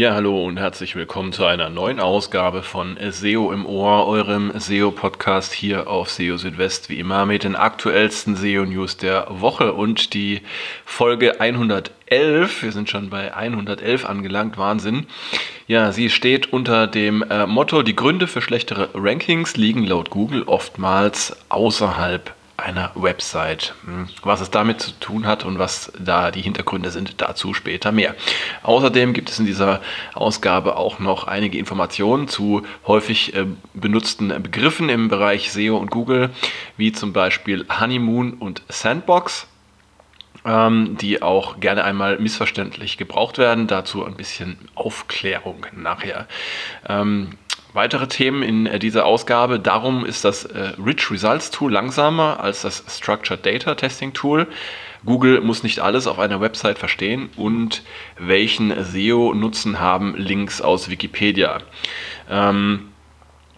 Ja, hallo und herzlich willkommen zu einer neuen Ausgabe von SEO im Ohr, eurem SEO-Podcast hier auf SEO Südwest, wie immer mit den aktuellsten SEO-News der Woche und die Folge 111. Wir sind schon bei 111 angelangt, Wahnsinn. Ja, sie steht unter dem äh, Motto, die Gründe für schlechtere Rankings liegen laut Google oftmals außerhalb einer Website. Hm, was es damit zu tun hat und was da die Hintergründe sind, dazu später mehr. Außerdem gibt es in dieser Ausgabe auch noch einige Informationen zu häufig äh, benutzten Begriffen im Bereich SEO und Google, wie zum Beispiel Honeymoon und Sandbox ähm, die auch gerne einmal missverständlich gebraucht werden. Dazu ein bisschen Aufklärung nachher. Weitere Themen in äh, dieser Ausgabe. Darum ist das äh, Rich Results Tool langsamer als das Structured Data Testing Tool. Google muss nicht alles auf einer Website verstehen und welchen SEO-Nutzen haben Links aus Wikipedia. Ähm,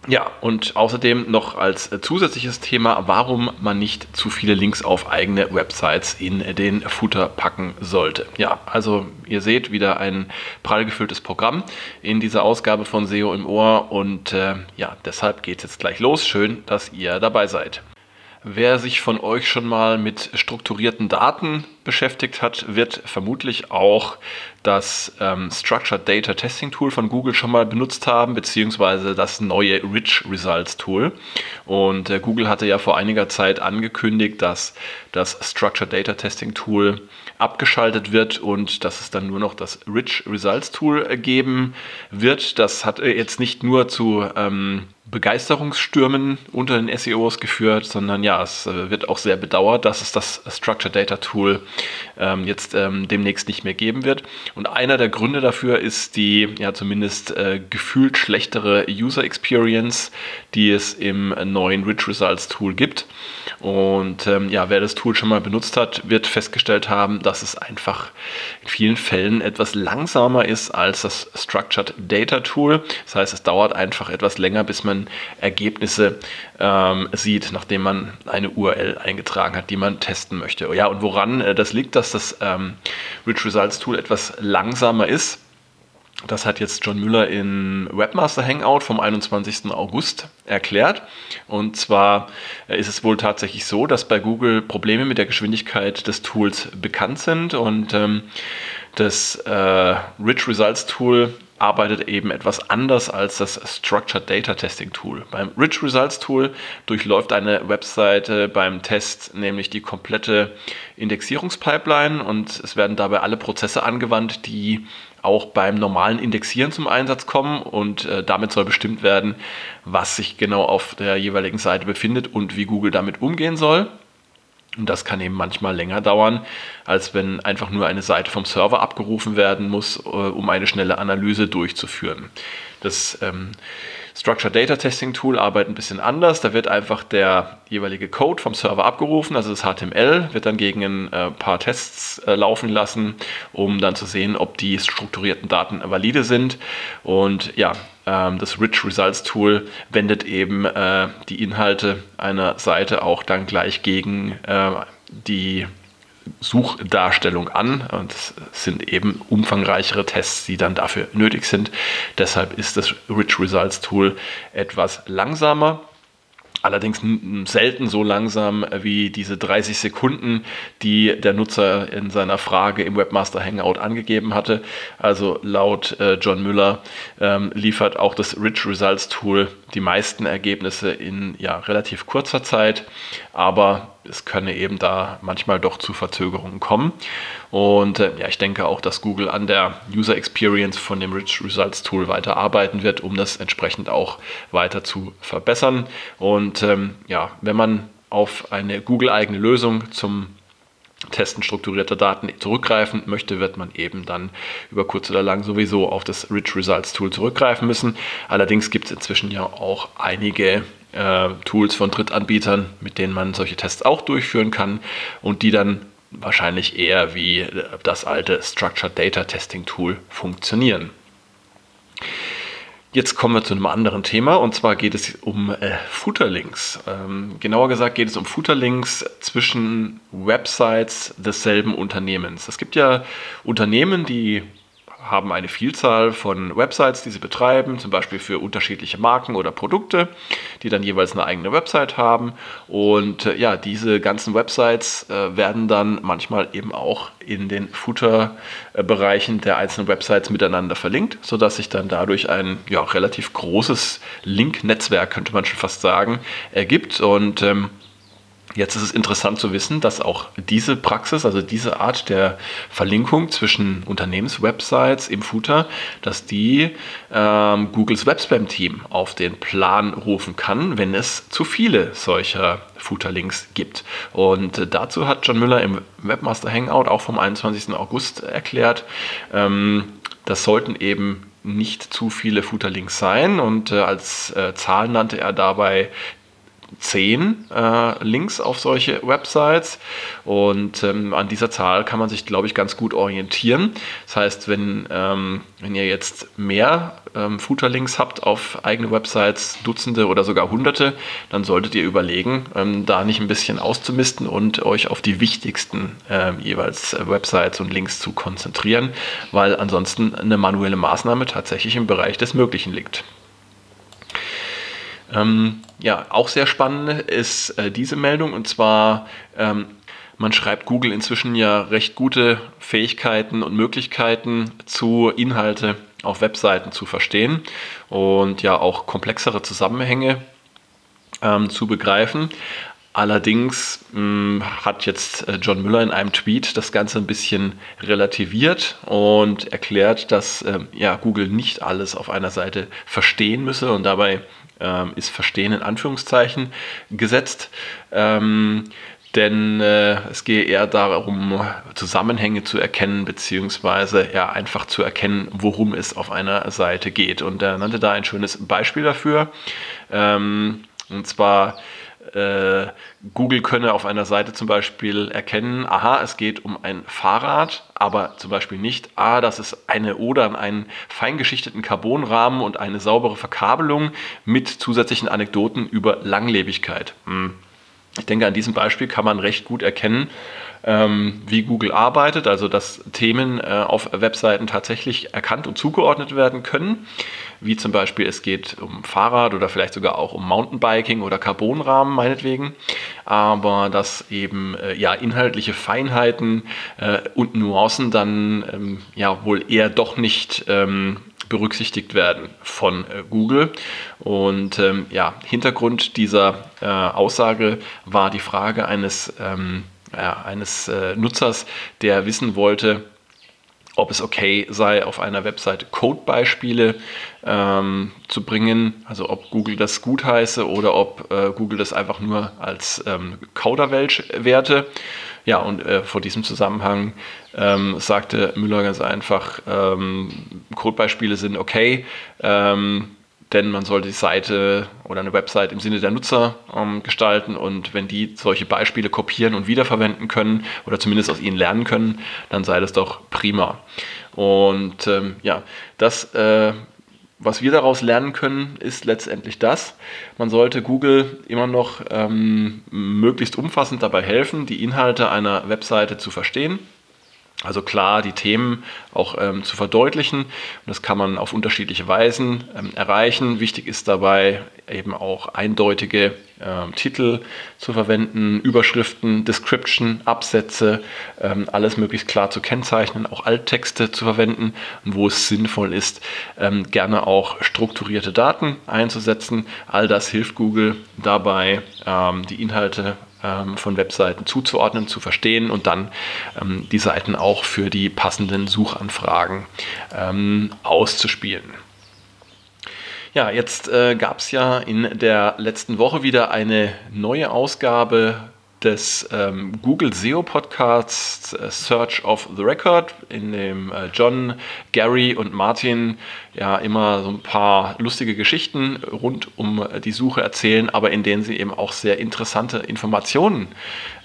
ja, und außerdem noch als zusätzliches Thema, warum man nicht zu viele Links auf eigene Websites in den Footer packen sollte. Ja, also ihr seht wieder ein prall gefülltes Programm in dieser Ausgabe von SEO im Ohr und äh, ja, deshalb geht es jetzt gleich los. Schön, dass ihr dabei seid. Wer sich von euch schon mal mit strukturierten Daten beschäftigt hat, wird vermutlich auch das ähm, Structured Data Testing Tool von Google schon mal benutzt haben, beziehungsweise das neue Rich Results Tool. Und äh, Google hatte ja vor einiger Zeit angekündigt, dass das Structured Data Testing Tool abgeschaltet wird und dass es dann nur noch das Rich Results Tool äh, geben wird. Das hat äh, jetzt nicht nur zu ähm, Begeisterungsstürmen unter den SEOs geführt, sondern ja, es äh, wird auch sehr bedauert, dass es das Structured Data Tool ähm, jetzt ähm, demnächst nicht mehr geben wird. Und einer der Gründe dafür ist die ja zumindest äh, gefühlt schlechtere User Experience, die es im neuen Rich Results Tool gibt. Und ähm, ja, wer das Tool schon mal benutzt hat, wird festgestellt haben, dass es einfach in vielen Fällen etwas langsamer ist als das Structured Data Tool. Das heißt, es dauert einfach etwas länger, bis man Ergebnisse ähm, sieht, nachdem man eine URL eingetragen hat, die man testen möchte. Ja, und woran äh, das liegt, dass das ähm, Rich Results Tool etwas langsamer ist, das hat jetzt John Müller in Webmaster Hangout vom 21. August erklärt. Und zwar äh, ist es wohl tatsächlich so, dass bei Google Probleme mit der Geschwindigkeit des Tools bekannt sind und ähm, das äh, Rich Results Tool arbeitet eben etwas anders als das Structured Data Testing Tool. Beim Rich Results Tool durchläuft eine Webseite beim Test nämlich die komplette Indexierungspipeline und es werden dabei alle Prozesse angewandt, die auch beim normalen Indexieren zum Einsatz kommen und äh, damit soll bestimmt werden, was sich genau auf der jeweiligen Seite befindet und wie Google damit umgehen soll. Und das kann eben manchmal länger dauern, als wenn einfach nur eine Seite vom Server abgerufen werden muss, äh, um eine schnelle Analyse durchzuführen. Das ähm, Structured Data Testing Tool arbeitet ein bisschen anders. Da wird einfach der jeweilige Code vom Server abgerufen, also das HTML, wird dann gegen ein äh, paar Tests äh, laufen lassen, um dann zu sehen, ob die strukturierten Daten valide sind. Und ja, ähm, das Rich Results Tool wendet eben äh, die Inhalte einer Seite auch dann gleich gegen die Suchdarstellung an und es sind eben umfangreichere Tests, die dann dafür nötig sind. Deshalb ist das Rich Results Tool etwas langsamer allerdings selten so langsam wie diese 30 Sekunden, die der Nutzer in seiner Frage im Webmaster Hangout angegeben hatte. Also laut äh, John Müller ähm, liefert auch das Rich Results Tool die meisten Ergebnisse in ja, relativ kurzer Zeit, aber es könne eben da manchmal doch zu Verzögerungen kommen. Und äh, ja, ich denke auch, dass Google an der User Experience von dem Rich Results Tool weiter arbeiten wird, um das entsprechend auch weiter zu verbessern. Und ähm, ja, wenn man auf eine Google-eigene Lösung zum Testen strukturierter Daten zurückgreifen möchte, wird man eben dann über kurz oder lang sowieso auf das Rich Results Tool zurückgreifen müssen. Allerdings gibt es inzwischen ja auch einige äh, Tools von Drittanbietern, mit denen man solche Tests auch durchführen kann und die dann wahrscheinlich eher wie das alte Structured Data Testing Tool funktionieren. Jetzt kommen wir zu einem anderen Thema und zwar geht es um äh, Footerlinks. Ähm, genauer gesagt geht es um Footerlinks zwischen Websites desselben Unternehmens. Es gibt ja Unternehmen, die haben eine Vielzahl von Websites, die sie betreiben, zum Beispiel für unterschiedliche Marken oder Produkte, die dann jeweils eine eigene Website haben. Und äh, ja, diese ganzen Websites äh, werden dann manchmal eben auch in den Footer-Bereichen der einzelnen Websites miteinander verlinkt, sodass sich dann dadurch ein ja, relativ großes Link-Netzwerk, könnte man schon fast sagen, ergibt. Und ähm, Jetzt ist es interessant zu wissen, dass auch diese Praxis, also diese Art der Verlinkung zwischen Unternehmenswebsites im Footer, dass die ähm, Googles Webspam-Team auf den Plan rufen kann, wenn es zu viele solcher Footer-Links gibt. Und äh, dazu hat John Müller im Webmaster Hangout auch vom 21. August erklärt, ähm, das sollten eben nicht zu viele Footer-Links sein. Und äh, als äh, Zahl nannte er dabei zehn äh, Links auf solche Websites und ähm, an dieser Zahl kann man sich, glaube ich, ganz gut orientieren. Das heißt, wenn, ähm, wenn ihr jetzt mehr ähm, Footer-Links habt auf eigene Websites, Dutzende oder sogar Hunderte, dann solltet ihr überlegen, ähm, da nicht ein bisschen auszumisten und euch auf die wichtigsten ähm, jeweils äh, Websites und Links zu konzentrieren, weil ansonsten eine manuelle Maßnahme tatsächlich im Bereich des Möglichen liegt. Ähm, ja, auch sehr spannend ist äh, diese Meldung und zwar, ähm, man schreibt Google inzwischen ja recht gute Fähigkeiten und Möglichkeiten zu Inhalte auf Webseiten zu verstehen und ja auch komplexere Zusammenhänge ähm, zu begreifen. Allerdings mh, hm, hat jetzt äh, John Müller in einem Tweet das Ganze ein bisschen relativiert und erklärt, dass äh, ja, Google nicht alles auf einer Seite verstehen müsse und dabei ähm, ist Verstehen in Anführungszeichen gesetzt. Ähm, denn äh, es gehe eher darum, Zusammenhänge zu erkennen, beziehungsweise ja, einfach zu erkennen, worum es auf einer Seite geht. Und er nannte da ein schönes Beispiel dafür. Ähm, und zwar äh, Google könne auf einer Seite zum Beispiel erkennen, aha, es geht um ein Fahrrad, aber zum Beispiel nicht, ah, das ist eine Oder einen feingeschichteten Carbonrahmen und eine saubere Verkabelung mit zusätzlichen Anekdoten über Langlebigkeit. Hm. Ich denke, an diesem Beispiel kann man recht gut erkennen, ähm, wie Google arbeitet, also dass Themen äh, auf Webseiten tatsächlich erkannt und zugeordnet werden können, wie zum Beispiel es geht um Fahrrad oder vielleicht sogar auch um Mountainbiking oder Carbonrahmen meinetwegen, aber dass eben äh, ja inhaltliche Feinheiten äh, und Nuancen dann ähm, ja wohl eher doch nicht ähm, berücksichtigt werden von äh, Google. Und ähm, ja, Hintergrund dieser äh, Aussage war die Frage eines, ähm, ja, eines äh, Nutzers, der wissen wollte, ob es okay sei, auf einer Webseite Codebeispiele ähm, zu bringen, also ob Google das gut heiße oder ob äh, Google das einfach nur als ähm, Kauderwelsch werte. Ja, und äh, vor diesem Zusammenhang ähm, sagte Müller ganz einfach, ähm, Codebeispiele sind okay, ähm, denn man sollte die Seite oder eine Website im Sinne der Nutzer ähm, gestalten und wenn die solche Beispiele kopieren und wiederverwenden können oder zumindest aus ihnen lernen können, dann sei das doch prima. Und ähm, ja, das, äh, was wir daraus lernen können, ist letztendlich das. Man sollte Google immer noch ähm, möglichst umfassend dabei helfen, die Inhalte einer Webseite zu verstehen also klar, die Themen auch ähm, zu verdeutlichen. Und das kann man auf unterschiedliche Weisen ähm, erreichen. Wichtig ist dabei eben auch eindeutige ähm, Titel zu verwenden, Überschriften, Description, Absätze, ähm, alles möglichst klar zu kennzeichnen, auch Alttexte zu verwenden und wo es sinnvoll ist, ähm, gerne auch strukturierte Daten einzusetzen. All das hilft Google dabei, ähm, die Inhalte von Webseiten zuzuordnen, zu verstehen und dann ähm, die Seiten auch für die passenden Suchanfragen ähm, auszuspielen. Ja, jetzt äh, gab es ja in der letzten Woche wieder eine neue Ausgabe des ähm, Google SEO Podcasts äh, Search of the Record, in dem äh, John, Gary und Martin ja immer so ein paar lustige Geschichten rund um die Suche erzählen, aber in denen sie eben auch sehr interessante Informationen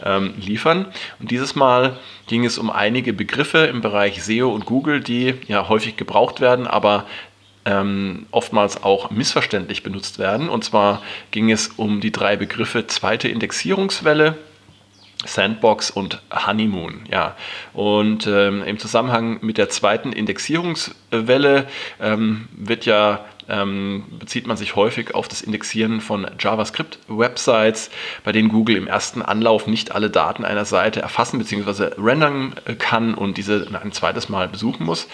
ähm, liefern. Und dieses Mal ging es um einige Begriffe im Bereich SEO und Google, die ja häufig gebraucht werden, aber ähm, oftmals auch missverständlich benutzt werden. Und zwar ging es um die drei Begriffe zweite Indexierungswelle, Sandbox und Honeymoon. Ja. Und ähm, im Zusammenhang mit der zweiten Indexierungswelle ähm, wird ja ähm, bezieht man sich häufig auf das Indexieren von JavaScript-Websites, bei denen Google im ersten Anlauf nicht alle Daten einer Seite erfassen bzw. rendern kann und diese ein zweites Mal besuchen muss.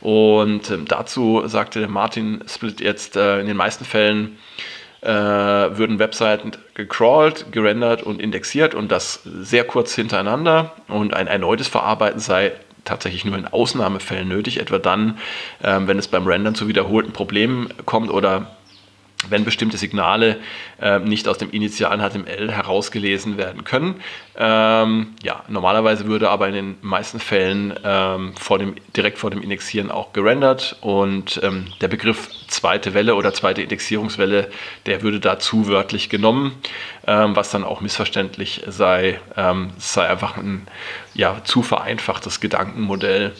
Und ähm, dazu sagte Martin Split jetzt äh, in den meisten Fällen, äh, würden Webseiten gecrawlt, gerendert und indexiert und das sehr kurz hintereinander und ein erneutes Verarbeiten sei tatsächlich nur in Ausnahmefällen nötig, etwa dann, ähm, wenn es beim Rendern zu wiederholten Problemen kommt oder wenn bestimmte Signale äh, nicht aus dem initialen HTML herausgelesen werden können. Ähm, ja, normalerweise würde aber in den meisten Fällen ähm, vor dem, direkt vor dem Indexieren auch gerendert und ähm, der Begriff zweite Welle oder zweite Indexierungswelle, der würde dazu wörtlich genommen, ähm, was dann auch missverständlich sei. Ähm, es sei einfach ein ja, zu vereinfachtes Gedankenmodell.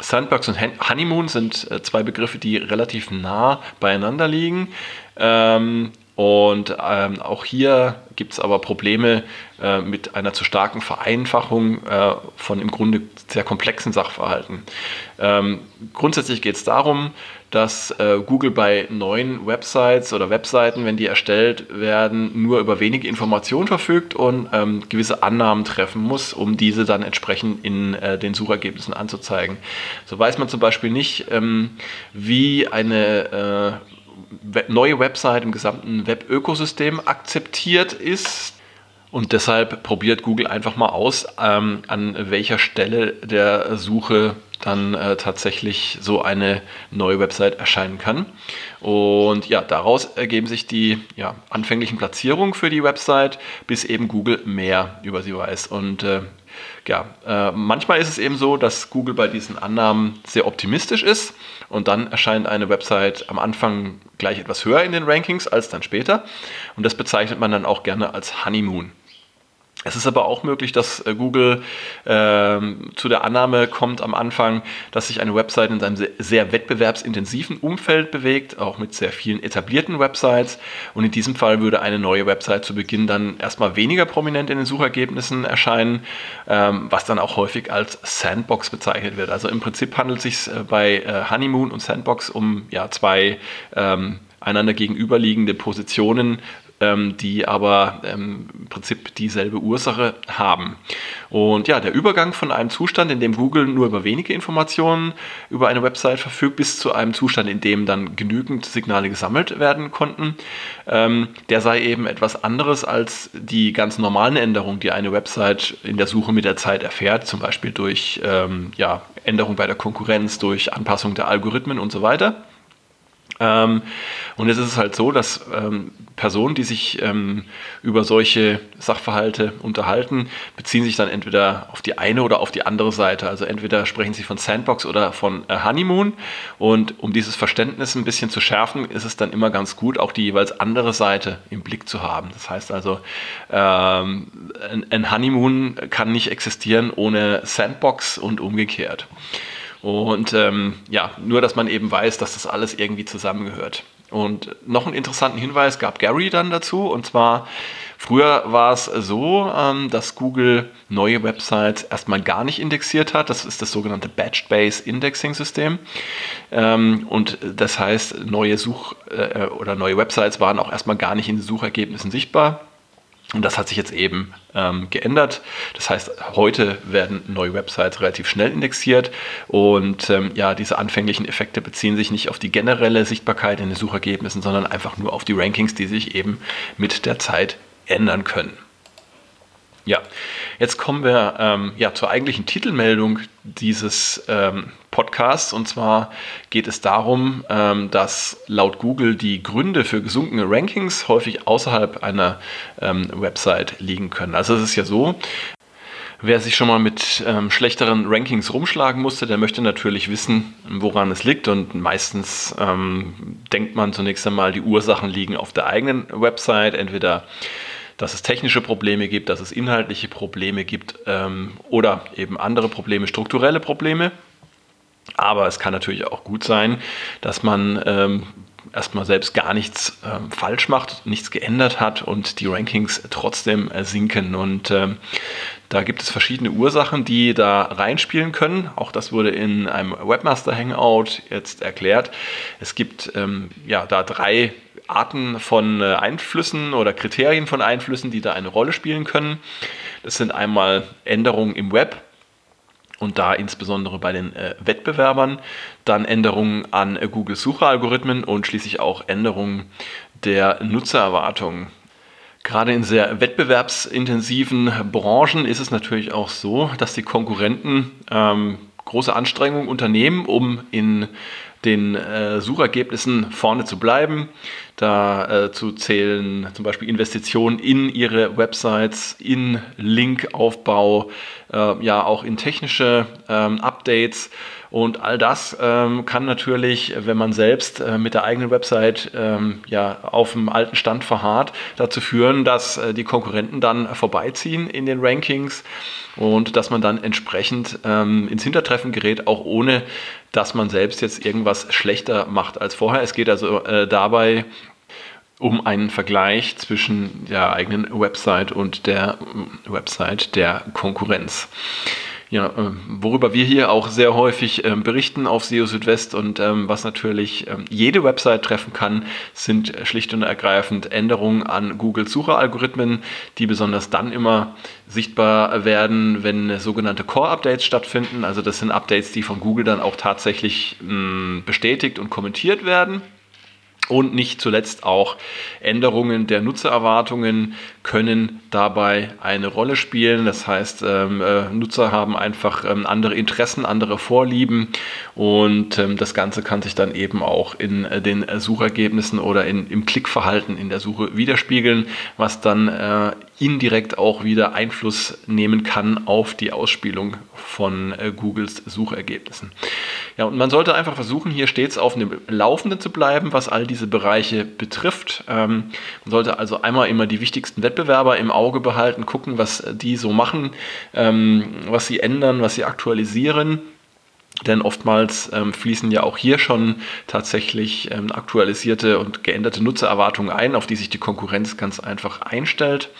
Sandbox und Honeymoon sind äh, zwei Begriffe, die relativ nah beieinander liegen. Ähm, und ähm, auch hier gibt es aber Probleme äh, mit einer zu starken Vereinfachung äh, von im Grunde sehr komplexen Sachverhalten. Ähm, grundsätzlich geht es darum, dass äh, Google bei neuen Websites oder Webseiten, wenn die erstellt werden, nur über wenige Informationen verfügt und ähm, gewisse Annahmen treffen muss, um diese dann entsprechend in äh, den Suchergebnissen anzuzeigen. So weiß man zum Beispiel nicht, ähm, wie eine äh, neue Website im gesamten Web-Ökosystem akzeptiert ist. Und deshalb probiert Google einfach mal aus, ähm, an welcher Stelle der Suche dann äh, tatsächlich so eine neue Website erscheinen kann. Und ja, daraus ergeben sich die ja, anfänglichen Platzierungen für die Website, bis eben Google mehr über sie weiß. Und äh, ja, äh, manchmal ist es eben so, dass Google bei diesen Annahmen sehr optimistisch ist und dann erscheint eine Website am Anfang gleich etwas höher in den Rankings als dann später. Und das bezeichnet man dann auch gerne als Honeymoon. Es ist aber auch möglich, dass äh, Google äh, zu der Annahme kommt am Anfang, dass sich eine Website in einem sehr wettbewerbsintensiven Umfeld bewegt, auch mit sehr vielen etablierten Websites. Und in diesem Fall würde eine neue Website zu Beginn dann erstmal weniger prominent in den Suchergebnissen erscheinen, ähm, was dann auch häufig als Sandbox bezeichnet wird. Also im Prinzip handelt es sich äh, bei äh, Honeymoon und Sandbox um ja, zwei ähm, einander gegenüberliegende Positionen ähm, die aber ähm, im Prinzip dieselbe Ursache haben. Und ja, der Übergang von einem Zustand, in dem Google nur über wenige Informationen über eine Website verfügt, bis zu einem Zustand, in dem dann genügend Signale gesammelt werden konnten, ähm, der sei eben etwas anderes als die ganz normalen Änderungen, die eine Website in der Suche mit der Zeit erfährt, zum Beispiel durch ähm, ja, Änderung bei der Konkurrenz, durch Anpassung der Algorithmen und so weiter. Ähm, und jetzt ist es halt so, dass ähm, Personen, die sich ähm, über solche Sachverhalte unterhalten, beziehen sich dann entweder auf die eine oder auf die andere Seite. Also entweder sprechen sie von Sandbox oder von äh, Honeymoon. Und um dieses Verständnis ein bisschen zu schärfen, ist es dann immer ganz gut, auch die jeweils andere Seite im Blick zu haben. Das heißt also, ähm, ein Honeymoon kann nicht existieren ohne Sandbox und umgekehrt. Und ähm, ja, nur, dass man eben weiß, dass das alles irgendwie zusammengehört. Und noch einen interessanten Hinweis gab Gary dann dazu, und zwar Früher war es so, ähm, dass Google neue Websites erstmal gar nicht indexiert hat. Das ist das sogenannte Batch-Based Indexing System. Ähm, und das heißt, neue Such- äh, oder neue Websites waren auch erstmal gar nicht in den Suchergebnissen sichtbar. Und das hat sich jetzt eben ähm, geändert. Das heißt, heute werden neue Websites relativ schnell indexiert und ähm, ja, diese anfänglichen Effekte beziehen sich nicht auf die generelle Sichtbarkeit in den Suchergebnissen, sondern einfach nur auf die Rankings, die sich eben mit der Zeit ändern können. Ja, jetzt kommen wir ähm, ja, zur eigentlichen Titelmeldung dieses ähm, Podcasts. Und zwar geht es darum, ähm, dass laut Google die Gründe für gesunkene Rankings häufig außerhalb einer ähm, Website liegen können. Also es ist ja so, Wer sich schon mal mit ähm, schlechteren Rankings rumschlagen musste, der möchte natürlich wissen, woran es liegt. Und meistens ähm, denkt man zunächst einmal, die Ursachen liegen auf der eigenen Website. Entweder dass es technische Probleme gibt, dass es inhaltliche Probleme gibt ähm, oder eben andere Probleme, strukturelle Probleme. Aber es kann natürlich auch gut sein, dass man ähm, erstmal selbst gar nichts äh, falsch macht, nichts geändert hat und die Rankings trotzdem äh, sinken. Und ähm, da gibt es verschiedene Ursachen, die da reinspielen können. Auch das wurde in einem Webmaster Hangout jetzt erklärt. Es gibt ähm, ja da drei Arten von äh, Einflüssen oder Kriterien von Einflüssen, die da eine Rolle spielen können. Das sind einmal Änderungen im Web, und da insbesondere bei den äh, Wettbewerbern, dann Änderungen an äh, Google Suchalgorithmen und schließlich auch Änderungen der Nutzererwartungen. Gerade in sehr wettbewerbsintensiven Branchen ist es natürlich auch so, dass die Konkurrenten ähm, große Anstrengungen unternehmen, um in den äh, Suchergebnissen vorne zu bleiben. Da äh, zu zählen zum Beispiel Investitionen in ihre Websites, in Linkaufbau, äh, ja auch in technische ähm, Updates. Und all das ähm, kann natürlich, wenn man selbst äh, mit der eigenen Website ähm, ja, auf dem alten Stand verharrt, dazu führen, dass äh, die Konkurrenten dann vorbeiziehen in den Rankings und dass man dann entsprechend ähm, ins Hintertreffen gerät, auch ohne dass man selbst jetzt irgendwas schlechter macht als vorher. Es geht also äh, dabei um einen Vergleich zwischen der eigenen Website und der äh, Website der Konkurrenz. Ja, ähm, worüber wir hier auch sehr häufig ähm, berichten auf SEO Südwest und ähm, was natürlich jede Website treffen kann, sind schlicht und ergreifend Änderungen an Google Sucheralgorithmen, die besonders dann immer sichtbar werden, wenn sogenannte Core Updates stattfinden. Also das sind Updates, die von Google dann auch tatsächlich bestätigt und kommentiert werden. Und nicht zuletzt auch Änderungen der Nutzererwartungen können dabei eine Rolle spielen. Das heißt, ähm, äh, Nutzer haben einfach ähm, andere Interessen, andere Vorlieben und ähm, das Ganze kann sich dann eben auch in äh, den Suchergebnissen oder in, im Klickverhalten in der Suche widerspiegeln, was dann äh, indirekt auch wieder Einfluss nehmen kann auf die Ausspielung von äh, Googles Suchergebnissen. Ja, und man sollte einfach versuchen, hier stets auf dem Laufenden zu bleiben, was all diese Bereiche betrifft. Ähm, man sollte also einmal immer die wichtigsten Wettbewerber im Auge behalten, gucken, was die so machen, ähm, was sie ändern, was sie aktualisieren. Denn oftmals ähm, fließen ja auch hier schon tatsächlich ähm, aktualisierte und geänderte Nutzererwartungen ein, auf die sich die Konkurrenz ganz einfach einstellt.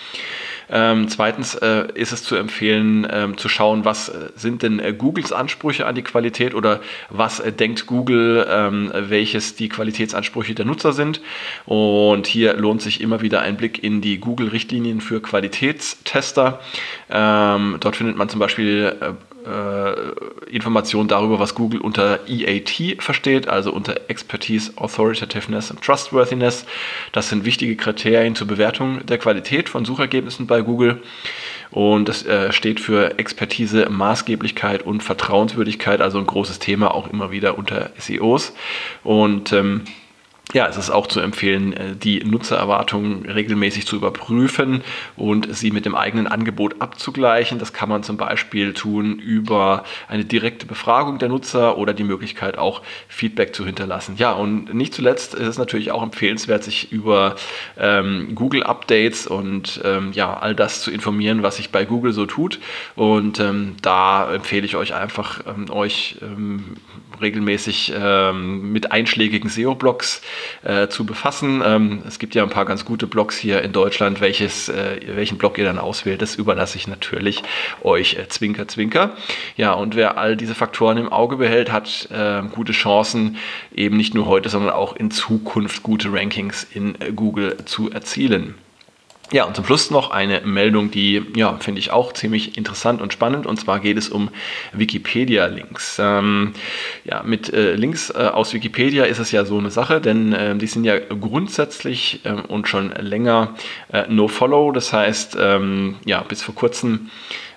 Ähm, zweitens äh, ist es zu empfehlen, ähm, zu schauen, was äh, sind denn äh, Googles Ansprüche an die Qualität oder was äh, denkt Google, ähm, welches die Qualitätsansprüche der Nutzer sind. Und hier lohnt sich immer wieder ein Blick in die Google-Richtlinien für Qualitätstester. Ähm, dort findet man zum Beispiel äh, Informationen darüber, was Google unter EAT versteht, also unter Expertise, Authoritativeness und Trustworthiness. Das sind wichtige Kriterien zur Bewertung der Qualität von Suchergebnissen bei Google. Und das äh, steht für Expertise, Maßgeblichkeit und Vertrauenswürdigkeit, also ein großes Thema auch immer wieder unter SEOs. Und ähm, ja, es ist auch zu empfehlen, äh, die Nutzererwartungen regelmäßig zu überprüfen und sie mit dem eigenen Angebot abzugleichen. Das kann man zum Beispiel tun über eine direkte Befragung der Nutzer oder die Möglichkeit auch Feedback zu hinterlassen. Ja, und nicht zuletzt ist es natürlich auch empfehlenswert, sich über ähm, Google Updates und ähm, ja, all das zu informieren, was sich bei Google so tut. Und ähm, da empfehle ich euch einfach, ähm, euch ähm, regelmäßig ähm, mit einschlägigen SEO-Blogs äh, zu befassen. Ähm, es gibt ja ein paar ganz gute Blogs hier in Deutschland. Welches, äh, welchen Blog ihr dann auswählt, das überlasse ich natürlich euch. Äh, zwinker, zwinker. Ja, und wer all diese Faktoren im Auge behält, hat ähm, gute Chancen, eben nicht nur heute, sondern auch in Zukunft gute Rankings in äh, Google zu erzielen. Ja, und zum Schluss noch eine Meldung, die, ja, finde ich auch ziemlich interessant und spannend. Und zwar geht es um Wikipedia-Links. Ähm, ja, mit äh, Links äh, aus Wikipedia ist es ja so eine Sache, denn äh, die sind ja grundsätzlich ähm, und schon länger äh, No-Follow. Das heißt, ähm, ja, bis vor kurzem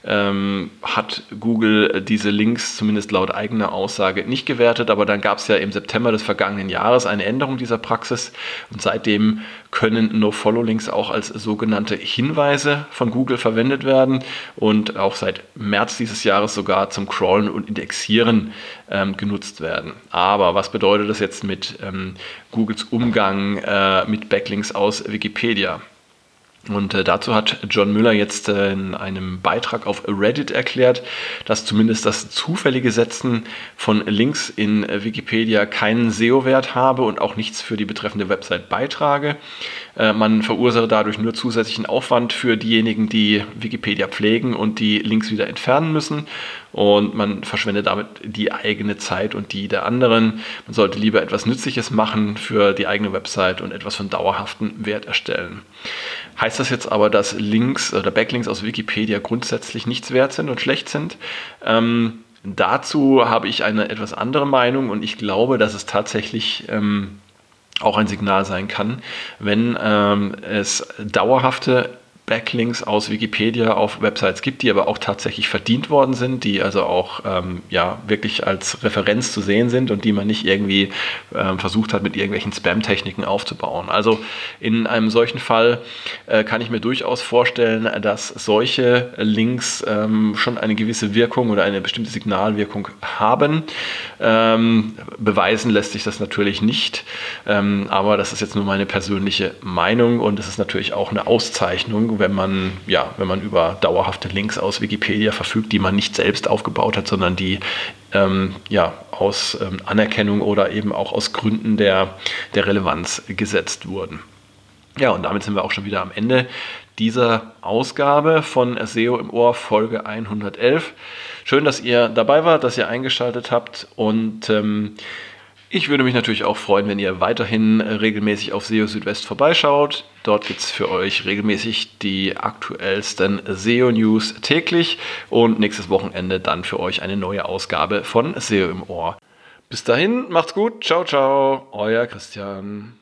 ähm, hat Google diese Links zumindest laut eigener Aussage nicht gewertet, aber dann gab es ja im September des vergangenen Jahres eine Änderung dieser Praxis und seitdem können No-Follow-Links auch als sogenannte Hinweise von Google verwendet werden und auch seit März dieses Jahres sogar zum Crawlen und Indexieren ähm, genutzt werden. Aber was bedeutet das jetzt mit ähm, Googles Umgang äh, mit Backlinks aus Wikipedia? Und äh, dazu hat John Müller jetzt äh, in einem Beitrag auf Reddit erklärt, dass zumindest das zufällige Setzen von Links in äh, Wikipedia keinen SEO-Wert habe und auch nichts für die betreffende Website beitrage. Äh, man verursache dadurch nur zusätzlichen Aufwand für diejenigen, die Wikipedia pflegen und die Links wieder entfernen müssen. Und man verschwendet damit die eigene Zeit und die der anderen. Man sollte lieber etwas Nützliches machen für die eigene Website und etwas von dauerhaften Wert erstellen. Heißt das jetzt aber, dass Links oder Backlinks aus Wikipedia grundsätzlich nichts wert sind und schlecht sind? Ähm, dazu habe ich eine etwas andere Meinung und ich glaube, dass es tatsächlich ähm, auch ein Signal sein kann, wenn ähm, es dauerhafte Backlinks aus Wikipedia auf Websites gibt, die aber auch tatsächlich verdient worden sind, die also auch ähm, ja, wirklich als Referenz zu sehen sind und die man nicht irgendwie ähm, versucht hat, mit irgendwelchen Spam-Techniken aufzubauen. Also in einem solchen Fall äh, kann ich mir durchaus vorstellen, dass solche Links ähm, schon eine gewisse Wirkung oder eine bestimmte Signalwirkung haben. Ähm, beweisen lässt sich das natürlich nicht, ähm, aber das ist jetzt nur meine persönliche Meinung und es ist natürlich auch eine Auszeichnung wenn man, ja, wenn man über dauerhafte Links aus Wikipedia verfügt, die man nicht selbst aufgebaut hat, sondern die ähm, ja, aus ähm, Anerkennung oder eben auch aus Gründen der, der Relevanz gesetzt wurden. Ja, und damit sind wir auch schon wieder am Ende dieser Ausgabe von SEO im Ohr Folge 111. Schön, dass ihr dabei wart, dass ihr eingeschaltet habt und ähm, ich würde mich natürlich auch freuen, wenn ihr weiterhin regelmäßig auf SEO Südwest vorbeischaut. Dort gibt es für euch regelmäßig die aktuellsten SEO-News täglich und nächstes Wochenende dann für euch eine neue Ausgabe von SEO im Ohr. Bis dahin, macht's gut, ciao, ciao, euer Christian.